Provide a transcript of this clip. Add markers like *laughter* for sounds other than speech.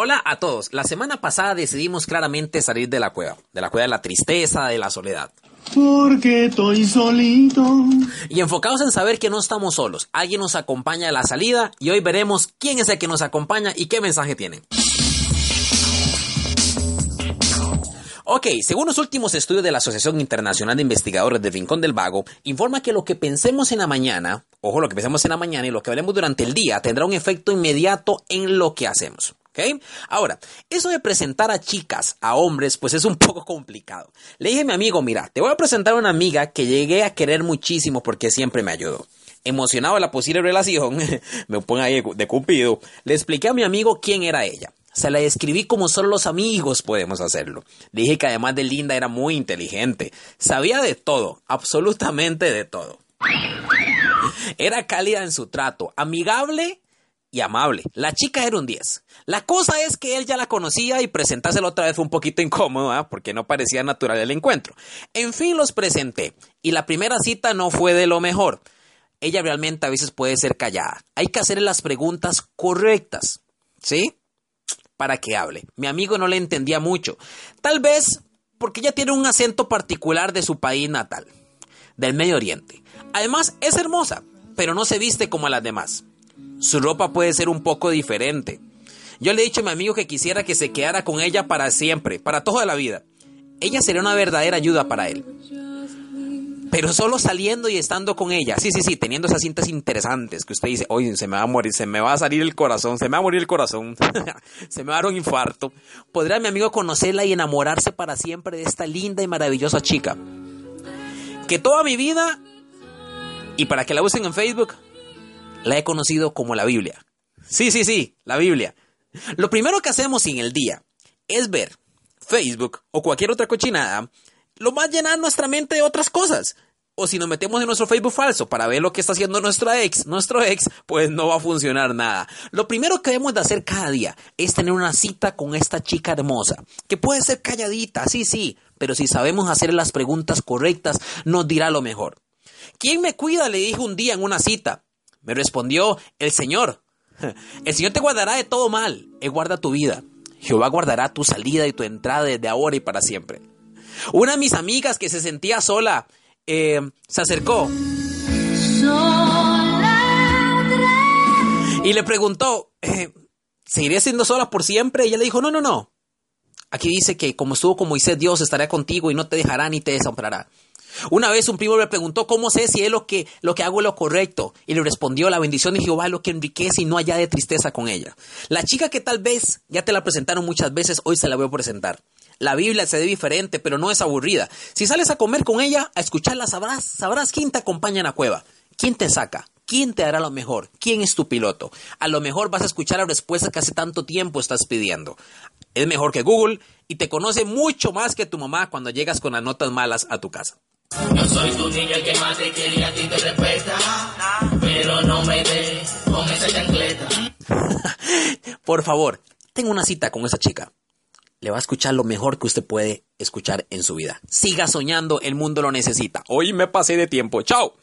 Hola a todos. La semana pasada decidimos claramente salir de la cueva, de la cueva de la tristeza, de la soledad. Porque estoy solito. Y enfocados en saber que no estamos solos. Alguien nos acompaña a la salida y hoy veremos quién es el que nos acompaña y qué mensaje tienen. Ok, según los últimos estudios de la Asociación Internacional de Investigadores del Rincón del Vago, informa que lo que pensemos en la mañana, ojo, lo que pensemos en la mañana y lo que hablemos durante el día tendrá un efecto inmediato en lo que hacemos. Ahora, eso de presentar a chicas, a hombres, pues es un *laughs* poco complicado. Le dije a mi amigo, mira, te voy a presentar a una amiga que llegué a querer muchísimo porque siempre me ayudó. Emocionado de la posible relación, *laughs* me pongo ahí de cupido, le expliqué a mi amigo quién era ella. Se la describí como solo los amigos podemos hacerlo. Dije que además de linda era muy inteligente. Sabía de todo, absolutamente de todo. Era cálida en su trato, amigable y amable. La chica era un 10. La cosa es que él ya la conocía y presentárselo otra vez fue un poquito incómodo, ¿ah? porque no parecía natural el encuentro. En fin, los presenté y la primera cita no fue de lo mejor. Ella realmente a veces puede ser callada. Hay que hacerle las preguntas correctas, ¿sí? para que hable. Mi amigo no le entendía mucho. Tal vez porque ella tiene un acento particular de su país natal, del Medio Oriente. Además, es hermosa, pero no se viste como las demás. Su ropa puede ser un poco diferente. Yo le he dicho a mi amigo que quisiera que se quedara con ella para siempre, para toda la vida. Ella sería una verdadera ayuda para él. Pero solo saliendo y estando con ella, sí, sí, sí, teniendo esas cintas interesantes que usted dice, oye, se me va a morir, se me va a salir el corazón, se me va a morir el corazón, *laughs* se me va a dar un infarto, podrá mi amigo conocerla y enamorarse para siempre de esta linda y maravillosa chica. Que toda mi vida, y para que la usen en Facebook, la he conocido como la Biblia. Sí, sí, sí, la Biblia. Lo primero que hacemos en el día es ver Facebook o cualquier otra cochinada lo va a llenar nuestra mente de otras cosas. O si nos metemos en nuestro Facebook falso para ver lo que está haciendo nuestra ex, nuestro ex, pues no va a funcionar nada. Lo primero que debemos de hacer cada día es tener una cita con esta chica hermosa, que puede ser calladita, sí, sí, pero si sabemos hacer las preguntas correctas, nos dirá lo mejor. ¿Quién me cuida? Le dije un día en una cita. Me respondió el Señor. *laughs* El Señor te guardará de todo mal. Él guarda tu vida. Jehová guardará tu salida y tu entrada desde ahora y para siempre. Una de mis amigas que se sentía sola eh, se acercó y le preguntó, eh, ¿seguiré siendo sola por siempre? Y ella le dijo, no, no, no. Aquí dice que como estuvo con Moisés, Dios estará contigo y no te dejará ni te desamparará. Una vez un primo le preguntó cómo sé si es lo que, lo que hago es lo correcto. Y le respondió, la bendición de Jehová lo que enriquece y no haya de tristeza con ella. La chica que tal vez ya te la presentaron muchas veces, hoy se la voy a presentar. La Biblia se ve diferente, pero no es aburrida. Si sales a comer con ella, a escucharla, sabrás, sabrás quién te acompaña en la cueva, quién te saca, quién te hará lo mejor, quién es tu piloto. A lo mejor vas a escuchar la respuesta que hace tanto tiempo estás pidiendo. Es mejor que Google y te conoce mucho más que tu mamá cuando llegas con las notas malas a tu casa. Yo soy tu niño que más te quiere a ti te respeta, pero no me con esa chancleta. *laughs* Por favor, tengo una cita con esa chica le va a escuchar lo mejor que usted puede escuchar en su vida. Siga soñando, el mundo lo necesita. Hoy me pasé de tiempo. Chao.